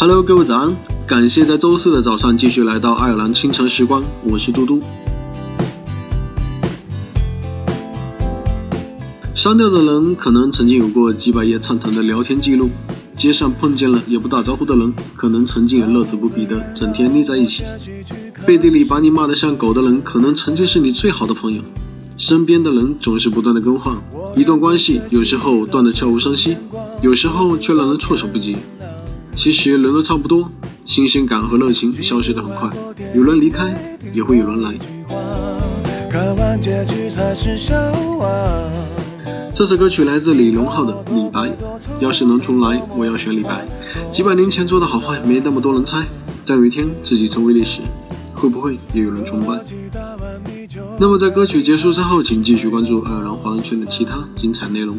Hello，各位早安！感谢在周四的早上继续来到爱尔兰清晨时光，我是嘟嘟。删掉的人可能曾经有过几百页畅谈的聊天记录，街上碰见了也不打招呼的人，可能曾经也乐此不疲的整天腻在一起。背地里把你骂得像狗的人，可能曾经是你最好的朋友。身边的人总是不断的更换，一段关系有时候断得悄无声息，有时候却让人措手不及。其实人都差不多，新鲜感和热情消失得很快，有人离开，也会有人来。这首歌曲来自李荣浩的《李白》，要是能重来，我要选李白。几百年前做的好坏，没那么多人猜，但有一天自己成为历史，会不会也有人崇拜？那么在歌曲结束之后，请继续关注爱尔兰华人圈的其他精彩内容。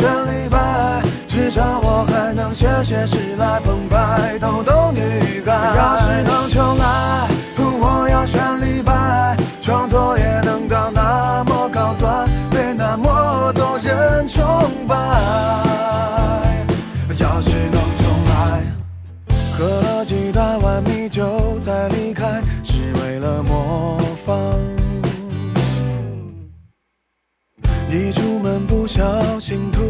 选李白，至少我还能写写诗来澎湃，逗逗女孩。要是能重来，我要选李白，创作也能到那么高端，被那么多人崇拜。要是能重来，喝了几大碗米酒再离开。是为了模仿，一出门不小心吐